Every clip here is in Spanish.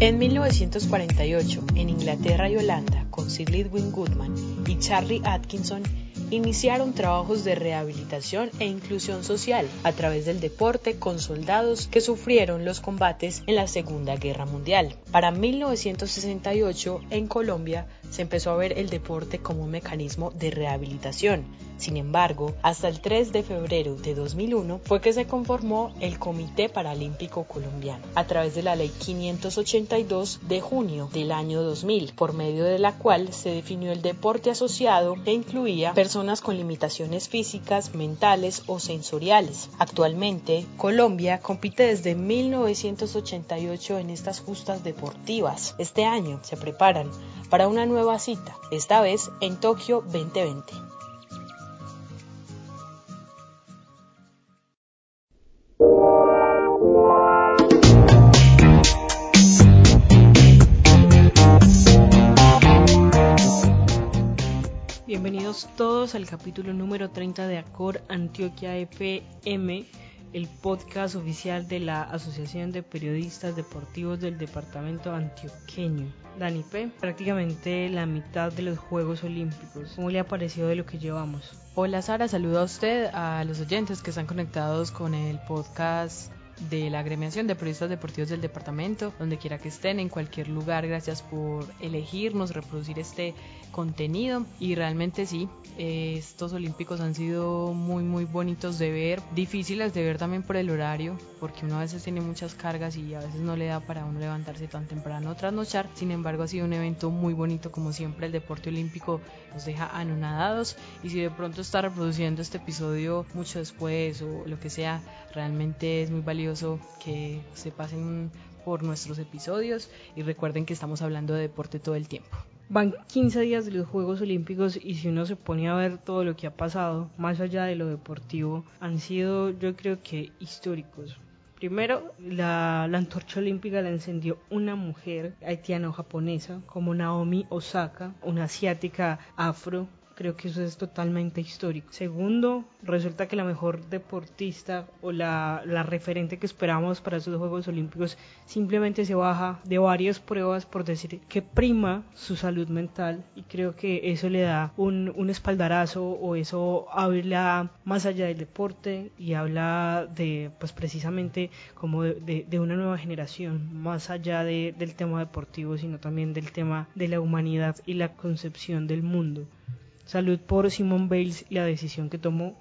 En 1948, en Inglaterra y Holanda, con Sir Lidwin Goodman y Charlie Atkinson, iniciaron trabajos de rehabilitación e inclusión social a través del deporte con soldados que sufrieron los combates en la Segunda Guerra Mundial. Para 1968, en Colombia, se empezó a ver el deporte como un mecanismo de rehabilitación. Sin embargo, hasta el 3 de febrero de 2001 fue que se conformó el Comité Paralímpico Colombiano a través de la Ley 582 de junio del año 2000, por medio de la cual se definió el deporte asociado que incluía personas con limitaciones físicas, mentales o sensoriales. Actualmente, Colombia compite desde 1988 en estas justas deportivas. Este año se preparan para una nueva cita, esta vez en Tokio 2020. Todos al capítulo número 30 de Acor Antioquia FM el podcast oficial de la Asociación de Periodistas Deportivos del Departamento Antioqueño. Dani P, prácticamente la mitad de los Juegos Olímpicos. ¿Cómo le ha parecido de lo que llevamos? Hola Sara, saludo a usted, a los oyentes que están conectados con el podcast de la agremiación de periodistas deportivos del departamento, donde quiera que estén, en cualquier lugar. Gracias por elegirnos, reproducir este contenido. Y realmente sí, estos olímpicos han sido muy, muy bonitos de ver, difíciles de ver también por el horario, porque uno a veces tiene muchas cargas y a veces no le da para uno levantarse tan temprano trasnochar. Sin embargo, ha sido un evento muy bonito, como siempre, el deporte olímpico nos deja anonadados. Y si de pronto está reproduciendo este episodio mucho después o lo que sea, realmente es muy valioso que se pasen por nuestros episodios y recuerden que estamos hablando de deporte todo el tiempo. Van 15 días de los Juegos Olímpicos y si uno se pone a ver todo lo que ha pasado, más allá de lo deportivo, han sido yo creo que históricos. Primero, la, la, antorcha olímpica la encendió una mujer haitiano-japonesa como Naomi Osaka, una asiática afro creo que eso es totalmente histórico. Segundo, resulta que la mejor deportista o la, la referente que esperamos para estos Juegos Olímpicos simplemente se baja de varias pruebas por decir que prima su salud mental y creo que eso le da un, un espaldarazo o eso habla más allá del deporte y habla de pues precisamente como de, de, una nueva generación más allá de, del tema deportivo sino también del tema de la humanidad y la concepción del mundo Salud por Simon Bales y la decisión que tomó.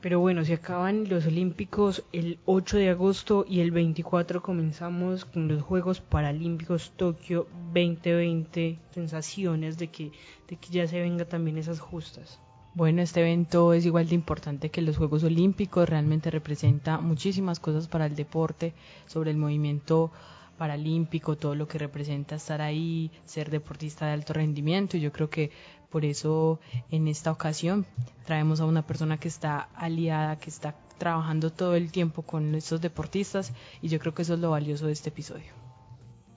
Pero bueno, se acaban los Olímpicos el 8 de agosto y el 24 comenzamos con los Juegos Paralímpicos Tokio 2020. Sensaciones de que, de que ya se venga también esas justas. Bueno, este evento es igual de importante que los Juegos Olímpicos, realmente representa muchísimas cosas para el deporte, sobre el movimiento paralímpico, todo lo que representa estar ahí, ser deportista de alto rendimiento. Y yo creo que por eso en esta ocasión traemos a una persona que está aliada, que está trabajando todo el tiempo con estos deportistas y yo creo que eso es lo valioso de este episodio.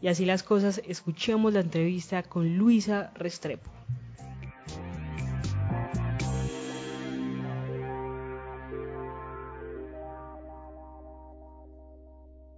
Y así las cosas, escuchemos la entrevista con Luisa Restrepo.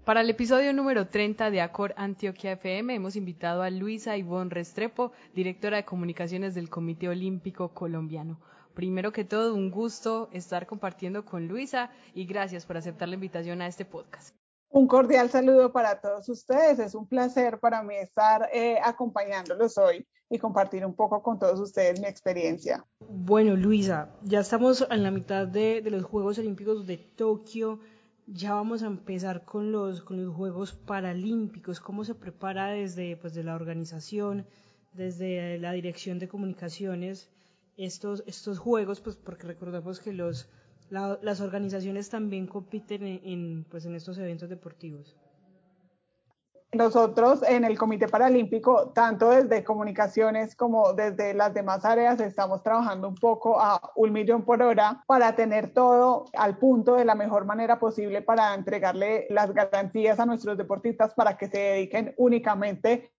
Para el episodio número 30 de Acor Antioquia FM hemos invitado a Luisa Ivonne Restrepo, directora de comunicaciones del Comité Olímpico Colombiano. Primero que todo, un gusto estar compartiendo con Luisa y gracias por aceptar la invitación a este podcast. Un cordial saludo para todos ustedes. Es un placer para mí estar eh, acompañándolos hoy y compartir un poco con todos ustedes mi experiencia. Bueno, Luisa, ya estamos en la mitad de, de los Juegos Olímpicos de Tokio ya vamos a empezar con los, con los Juegos Paralímpicos. ¿Cómo se prepara desde pues, de la organización, desde la dirección de comunicaciones, estos, estos Juegos? Pues porque recordamos que los, las organizaciones también compiten en, pues, en estos eventos deportivos. Nosotros en el Comité Paralímpico, tanto desde comunicaciones como desde las demás áreas, estamos trabajando un poco a un millón por hora para tener todo al punto de la mejor manera posible para entregarle las garantías a nuestros deportistas para que se dediquen únicamente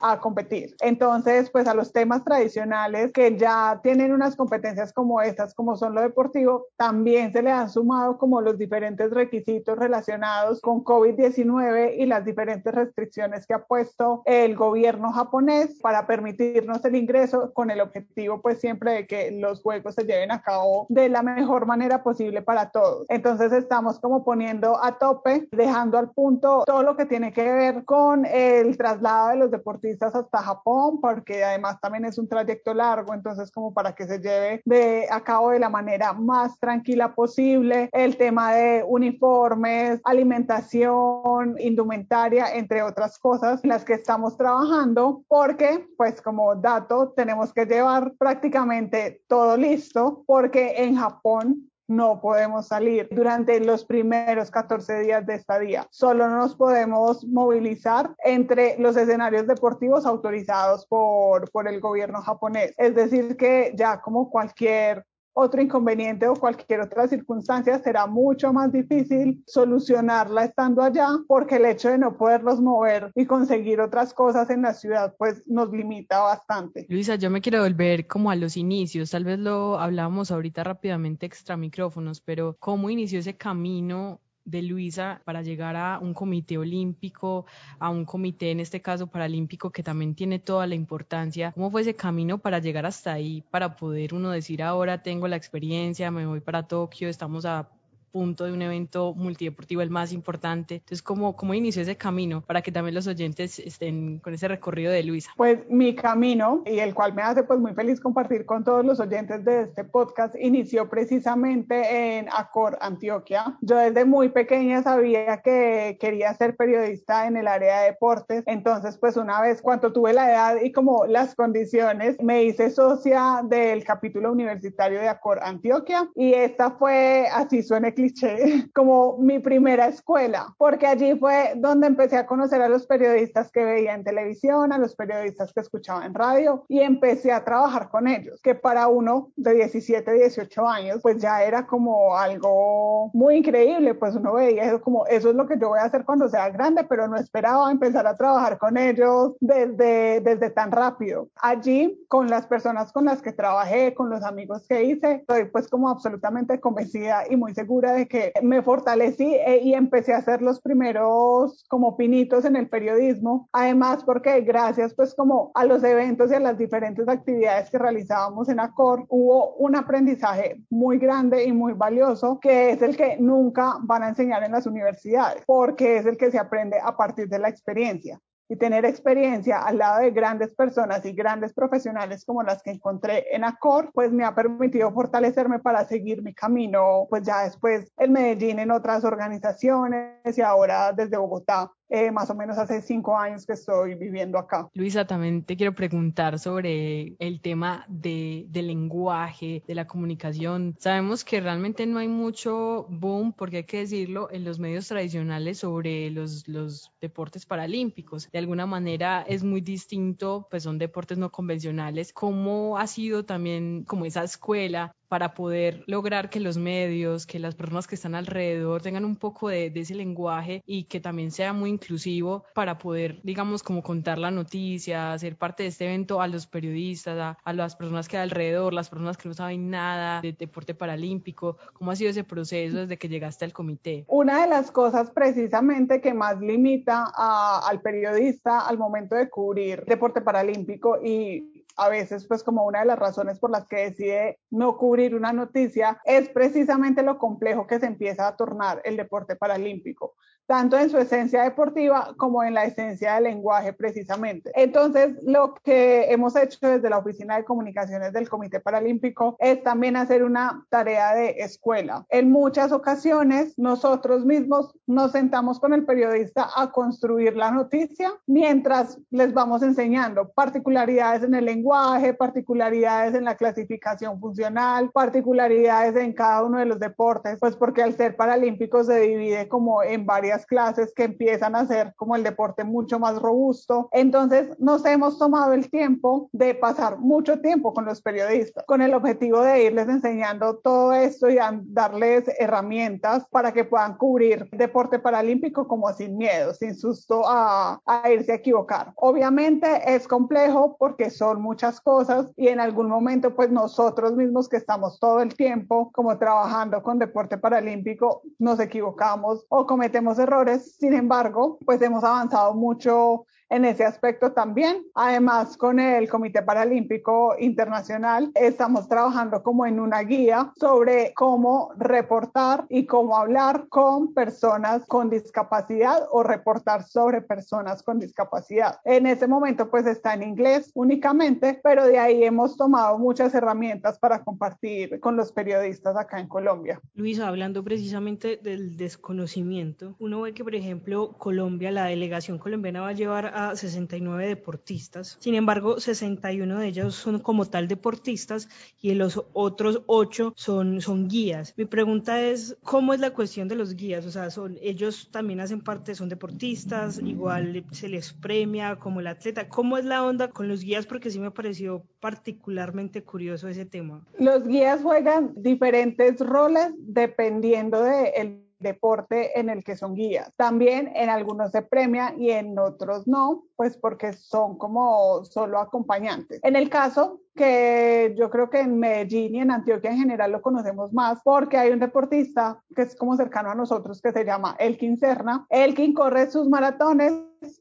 a competir. Entonces, pues a los temas tradicionales que ya tienen unas competencias como estas, como son lo deportivo, también se le han sumado como los diferentes requisitos relacionados con COVID-19 y las diferentes restricciones que ha puesto el gobierno japonés para permitirnos el ingreso con el objetivo pues siempre de que los juegos se lleven a cabo de la mejor manera posible para todos. Entonces estamos como poniendo a tope, dejando al punto todo lo que tiene que ver con el traslado de los deportistas hasta Japón, porque además también es un trayecto largo, entonces como para que se lleve de a cabo de la manera más tranquila posible, el tema de uniformes, alimentación, indumentaria, entre otras cosas, en las que estamos trabajando, porque pues como dato tenemos que llevar prácticamente todo listo, porque en Japón no podemos salir durante los primeros 14 días de estadía. Solo nos podemos movilizar entre los escenarios deportivos autorizados por, por el gobierno japonés. Es decir, que ya como cualquier otro inconveniente o cualquier otra circunstancia, será mucho más difícil solucionarla estando allá porque el hecho de no poderlos mover y conseguir otras cosas en la ciudad pues nos limita bastante. Luisa, yo me quiero volver como a los inicios, tal vez lo hablábamos ahorita rápidamente extra micrófonos, pero ¿cómo inició ese camino de Luisa para llegar a un comité olímpico, a un comité en este caso paralímpico que también tiene toda la importancia. ¿Cómo fue ese camino para llegar hasta ahí, para poder uno decir ahora tengo la experiencia, me voy para Tokio, estamos a punto de un evento multideportivo el más importante. Entonces, ¿cómo, ¿cómo inició ese camino para que también los oyentes estén con ese recorrido de Luisa? Pues mi camino, y el cual me hace pues muy feliz compartir con todos los oyentes de este podcast, inició precisamente en Acor, Antioquia. Yo desde muy pequeña sabía que quería ser periodista en el área de deportes. Entonces, pues una vez cuando tuve la edad y como las condiciones, me hice socia del capítulo universitario de Acor, Antioquia. Y esta fue, así suena cliché, como mi primera escuela, porque allí fue donde empecé a conocer a los periodistas que veía en televisión, a los periodistas que escuchaba en radio y empecé a trabajar con ellos, que para uno de 17, 18 años, pues ya era como algo muy increíble, pues uno veía eso como, eso es lo que yo voy a hacer cuando sea grande, pero no esperaba empezar a trabajar con ellos desde, desde tan rápido. Allí, con las personas con las que trabajé, con los amigos que hice, estoy pues como absolutamente convencida y muy segura de que me fortalecí eh, y empecé a hacer los primeros como pinitos en el periodismo. Además, porque gracias pues como a los eventos y a las diferentes actividades que realizábamos en ACOR, hubo un aprendizaje muy grande y muy valioso que es el que nunca van a enseñar en las universidades, porque es el que se aprende a partir de la experiencia y tener experiencia al lado de grandes personas y grandes profesionales como las que encontré en Acor, pues me ha permitido fortalecerme para seguir mi camino, pues ya después en Medellín en otras organizaciones y ahora desde Bogotá eh, más o menos hace cinco años que estoy viviendo acá. Luisa, también te quiero preguntar sobre el tema de, del lenguaje, de la comunicación. Sabemos que realmente no hay mucho boom, porque hay que decirlo, en los medios tradicionales sobre los, los deportes paralímpicos. De alguna manera es muy distinto, pues son deportes no convencionales. ¿Cómo ha sido también como esa escuela para poder lograr que los medios, que las personas que están alrededor tengan un poco de, ese lenguaje y que también sea muy inclusivo para poder, digamos, como contar la noticia, ser parte de este evento a los periodistas, a, las personas que hay alrededor, las personas que no saben nada de deporte paralímpico. ¿Cómo ha sido ese proceso desde que llegaste al comité? Una de las cosas precisamente que más limita al periodista al momento de cubrir deporte paralímpico y a veces pues como una de las razones por las que decide no cubrir una noticia es precisamente lo complejo que se empieza a tornar el deporte paralímpico tanto en su esencia deportiva como en la esencia del lenguaje precisamente. Entonces, lo que hemos hecho desde la Oficina de Comunicaciones del Comité Paralímpico es también hacer una tarea de escuela. En muchas ocasiones, nosotros mismos nos sentamos con el periodista a construir la noticia mientras les vamos enseñando particularidades en el lenguaje lenguaje, particularidades en la clasificación funcional, particularidades en cada uno de los deportes, pues porque al ser paralímpico se divide como en varias clases que empiezan a ser como el deporte mucho más robusto. Entonces nos hemos tomado el tiempo de pasar mucho tiempo con los periodistas, con el objetivo de irles enseñando todo esto y darles herramientas para que puedan cubrir deporte paralímpico como sin miedo, sin susto a, a irse a equivocar. Obviamente es complejo porque son muchas cosas y en algún momento pues nosotros mismos que estamos todo el tiempo como trabajando con deporte paralímpico nos equivocamos o cometemos errores. Sin embargo, pues hemos avanzado mucho en ese aspecto también. Además, con el Comité Paralímpico Internacional estamos trabajando como en una guía sobre cómo reportar y cómo hablar con personas con discapacidad o reportar sobre personas con discapacidad. En ese momento pues está en inglés únicamente, pero de ahí hemos tomado muchas herramientas para compartir con los periodistas acá en Colombia. Luisa, hablando precisamente del desconocimiento, uno ve que por ejemplo Colombia, la delegación colombiana va a llevar 69 deportistas. Sin embargo, 61 de ellos son como tal deportistas y los otros 8 son, son guías. Mi pregunta es, ¿cómo es la cuestión de los guías? O sea, son, ellos también hacen parte, son deportistas, igual se les premia como el atleta. ¿Cómo es la onda con los guías? Porque sí me pareció particularmente curioso ese tema. Los guías juegan diferentes roles dependiendo del de deporte en el que son guías. También en algunos se premia y en otros no, pues porque son como solo acompañantes. En el caso que yo creo que en Medellín y en Antioquia en general lo conocemos más porque hay un deportista que es como cercano a nosotros que se llama Elkin Serna. Elkin corre sus maratones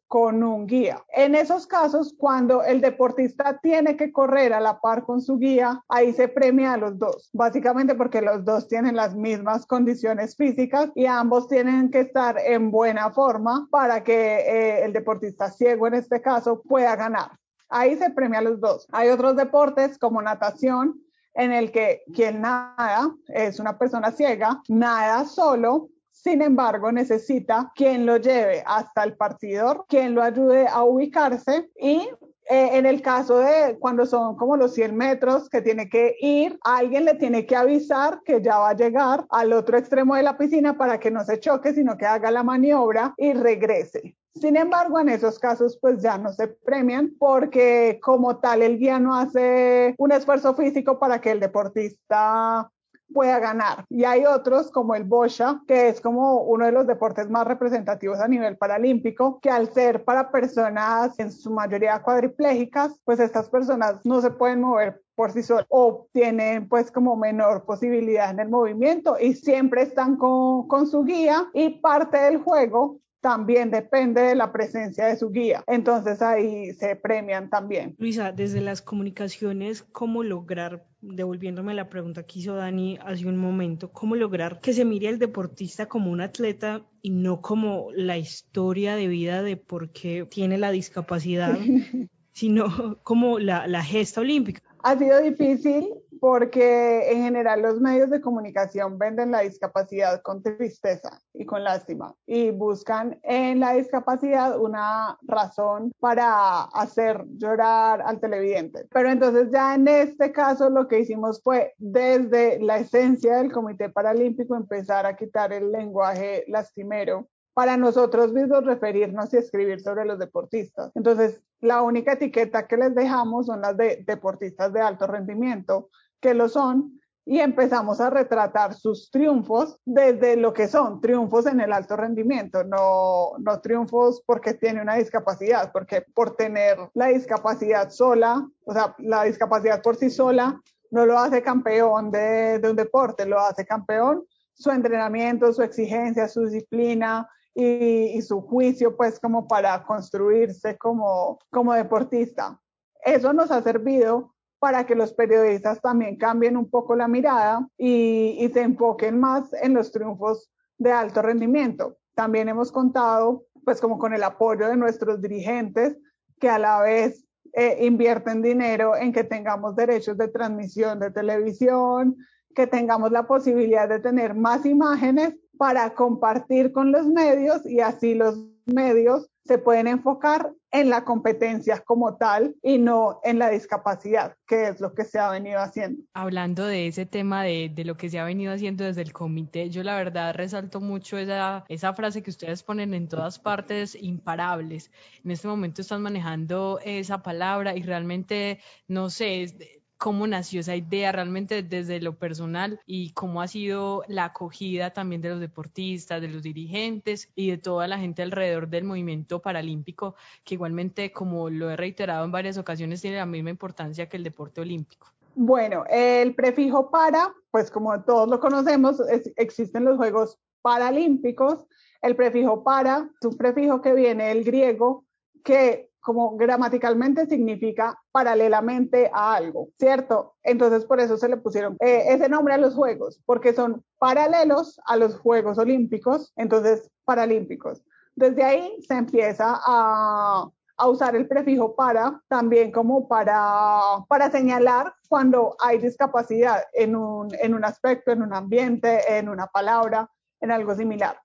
con un guía. En esos casos, cuando el deportista tiene que correr a la par con su guía, ahí se premia a los dos, básicamente porque los dos tienen las mismas condiciones físicas y ambos tienen que estar en buena forma para que eh, el deportista ciego en este caso pueda ganar. Ahí se premia a los dos. Hay otros deportes como natación, en el que quien nada es una persona ciega, nada solo, sin embargo, necesita quien lo lleve hasta el partidor, quien lo ayude a ubicarse y eh, en el caso de cuando son como los 100 metros que tiene que ir, alguien le tiene que avisar que ya va a llegar al otro extremo de la piscina para que no se choque, sino que haga la maniobra y regrese. Sin embargo, en esos casos pues ya no se premian porque como tal el guía no hace un esfuerzo físico para que el deportista pueda ganar. Y hay otros como el Bosha, que es como uno de los deportes más representativos a nivel paralímpico, que al ser para personas en su mayoría cuadriplégicas, pues estas personas no se pueden mover por sí solas o tienen pues como menor posibilidad en el movimiento y siempre están con, con su guía y parte del juego también depende de la presencia de su guía. Entonces ahí se premian también. Luisa, desde las comunicaciones, ¿cómo lograr, devolviéndome la pregunta que hizo Dani hace un momento, cómo lograr que se mire al deportista como un atleta y no como la historia de vida de por qué tiene la discapacidad, sino como la, la gesta olímpica? Ha sido difícil porque en general los medios de comunicación venden la discapacidad con tristeza y con lástima y buscan en la discapacidad una razón para hacer llorar al televidente. Pero entonces ya en este caso lo que hicimos fue desde la esencia del Comité Paralímpico empezar a quitar el lenguaje lastimero para nosotros mismos referirnos y escribir sobre los deportistas. Entonces, la única etiqueta que les dejamos son las de deportistas de alto rendimiento, que lo son, y empezamos a retratar sus triunfos desde lo que son triunfos en el alto rendimiento, no, no triunfos porque tiene una discapacidad, porque por tener la discapacidad sola, o sea, la discapacidad por sí sola, no lo hace campeón de, de un deporte, lo hace campeón su entrenamiento, su exigencia, su disciplina, y, y, su juicio, pues como para construirse como, como deportista. Eso nos ha servido para que los periodistas también cambien un poco la mirada y, se enfoquen más en los triunfos de alto rendimiento. También hemos contado, pues como con el apoyo de nuestros dirigentes, que a la vez eh, invierten dinero en que tengamos derechos de transmisión de televisión, que tengamos la posibilidad de tener más imágenes para compartir con los medios y así los medios se pueden enfocar en la competencia como tal y no en la discapacidad, que es lo que se ha venido haciendo. Hablando de ese tema de, de lo que se ha venido haciendo desde el comité, yo la verdad resalto mucho esa, esa frase que ustedes ponen en todas partes, imparables. En este momento están manejando esa palabra y realmente, no sé, cómo nació esa idea realmente desde lo personal y cómo ha sido la acogida también de los deportistas, de los dirigentes y de toda la gente alrededor del movimiento paralímpico, que igualmente, como lo he reiterado en varias ocasiones, tiene la misma importancia que el deporte olímpico. Bueno, el prefijo para, pues como todos lo conocemos, existen los Juegos Paralímpicos. El prefijo para es un prefijo que viene del griego que como gramaticalmente significa paralelamente a algo, ¿cierto? Entonces por eso se le pusieron eh, ese nombre a los Juegos, porque son paralelos a los Juegos Olímpicos, entonces paralímpicos. Desde ahí se empieza a, a usar el prefijo para también como para, para señalar cuando hay discapacidad en un, en un aspecto, en un ambiente, en una palabra, en algo similar.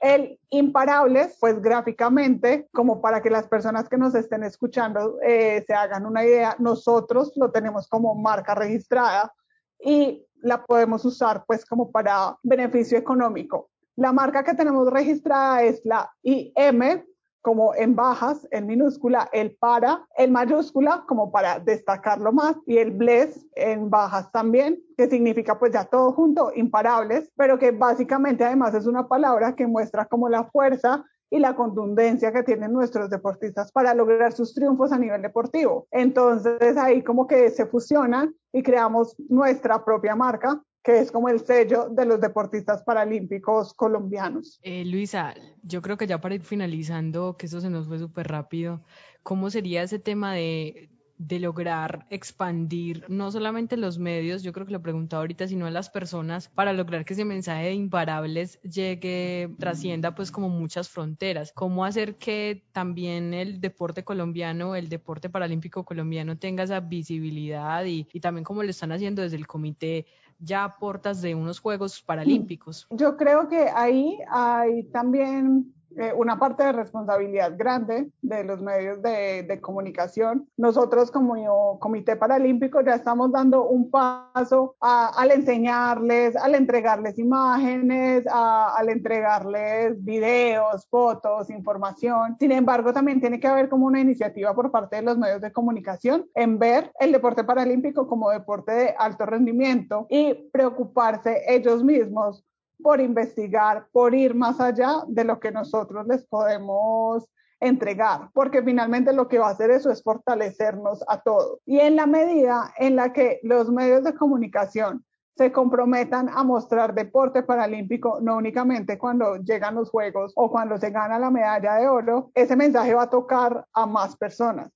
El imparables, pues gráficamente, como para que las personas que nos estén escuchando eh, se hagan una idea, nosotros lo tenemos como marca registrada y la podemos usar pues como para beneficio económico. La marca que tenemos registrada es la IM, como en bajas, en minúscula, el para, en mayúscula, como para destacarlo más, y el bless en bajas también, que significa pues ya todo junto, imparables, pero que básicamente además es una palabra que muestra como la fuerza y la contundencia que tienen nuestros deportistas para lograr sus triunfos a nivel deportivo. Entonces ahí como que se fusionan y creamos nuestra propia marca que es como el sello de los deportistas paralímpicos colombianos. Eh, Luisa, yo creo que ya para ir finalizando, que eso se nos fue súper rápido, ¿cómo sería ese tema de, de lograr expandir no solamente los medios, yo creo que lo preguntado ahorita, sino a las personas para lograr que ese mensaje de imparables llegue, trascienda pues como muchas fronteras. ¿Cómo hacer que también el deporte colombiano, el deporte paralímpico colombiano tenga esa visibilidad y, y también como lo están haciendo desde el comité ya a portas de unos Juegos Paralímpicos? Yo creo que ahí hay también eh, una parte de responsabilidad grande de los medios de, comunicación. Nosotros como Comité Paralímpico ya estamos dando un paso al enseñarles, al entregarles imágenes, al entregarles videos, fotos, información. Sin embargo, también tiene que haber como una iniciativa por parte de los medios de comunicación en ver el deporte paralímpico como deporte de alto rendimiento y preocuparse ellos mismos por investigar, por ir más allá de lo que nosotros les podemos entregar, porque finalmente lo que va a hacer eso es fortalecernos a todos. Y en la medida en la que los medios de comunicación se comprometan a mostrar deporte paralímpico, no únicamente cuando llegan los Juegos o cuando se gana la medalla de oro, ese mensaje va a tocar a más personas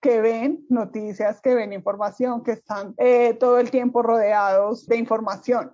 que ven noticias, que ven información, que están eh, todo el tiempo rodeados de información.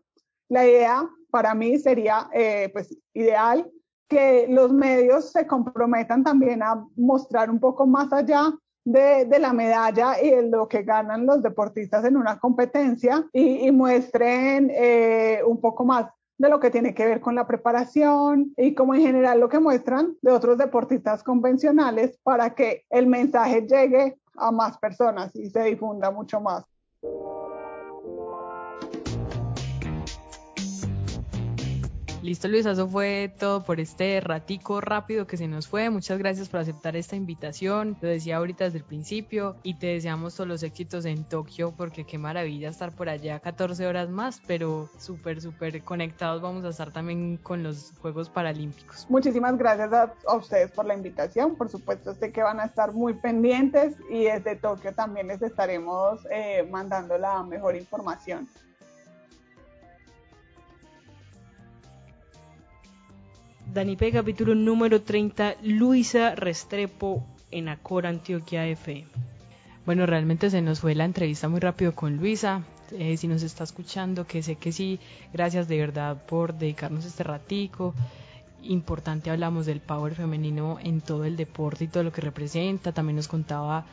La idea para mí sería eh, pues ideal que los medios se comprometan también a mostrar un poco más allá de, la medalla y de lo que ganan los deportistas en una competencia y, y muestren eh, un poco más de lo que tiene que ver con la preparación y como en general lo que muestran de otros deportistas convencionales para que el mensaje llegue a más personas y se difunda mucho más. Listo, Luisa, eso fue todo por este ratico rápido que se nos fue. Muchas gracias por aceptar esta invitación. Lo decía ahorita desde el principio y te deseamos todos los éxitos en Tokio porque qué maravilla estar por allá 14 horas más, pero súper, súper conectados vamos a estar también con los Juegos Paralímpicos. Muchísimas gracias a, a ustedes por la invitación. Por supuesto, sé que van a estar muy pendientes y desde Tokio también les estaremos eh, mandando la mejor información. Danipe, capítulo número 30, Luisa Restrepo en Acor, Antioquia FM. Bueno, realmente se nos fue la entrevista muy rápido con Luisa. Eh, si nos está escuchando, que sé que sí, gracias de verdad por dedicarnos este ratico. Importante hablamos del power femenino en todo el deporte y todo lo que representa. También nos contaba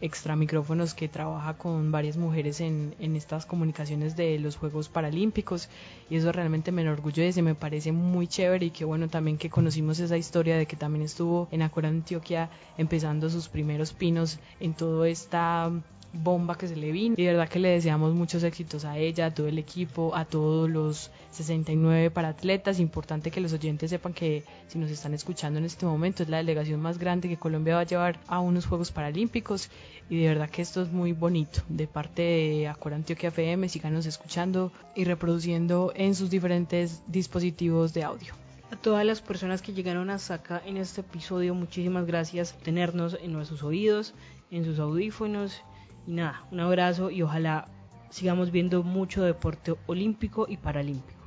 extra micrófonos que trabaja con varias mujeres en, en estas comunicaciones de los Juegos Paralímpicos. Y eso realmente me enorgullece, me parece muy chévere. Y que bueno también que conocimos esa historia de que también estuvo en Acora Antioquia empezando sus primeros pinos en toda esta bomba que se le vino. Y de verdad que le deseamos muchos éxitos a ella, a todo el equipo, a todos los 69 para atletas. Importante que los oyentes sepan que si nos están escuchando en este momento es la delegación más grande que Colombia va a llevar a unos Juegos Paralímpicos. Y de verdad que esto es muy bonito. De parte de Acora Antioquia FM, síganos escuchando y reproduciendo en sus diferentes dispositivos de audio. A todas las personas que llegaron hasta acá en este episodio, muchísimas gracias por tenernos en nuestros oídos, en sus audífonos y nada, un abrazo y ojalá sigamos viendo mucho deporte olímpico y paralímpico.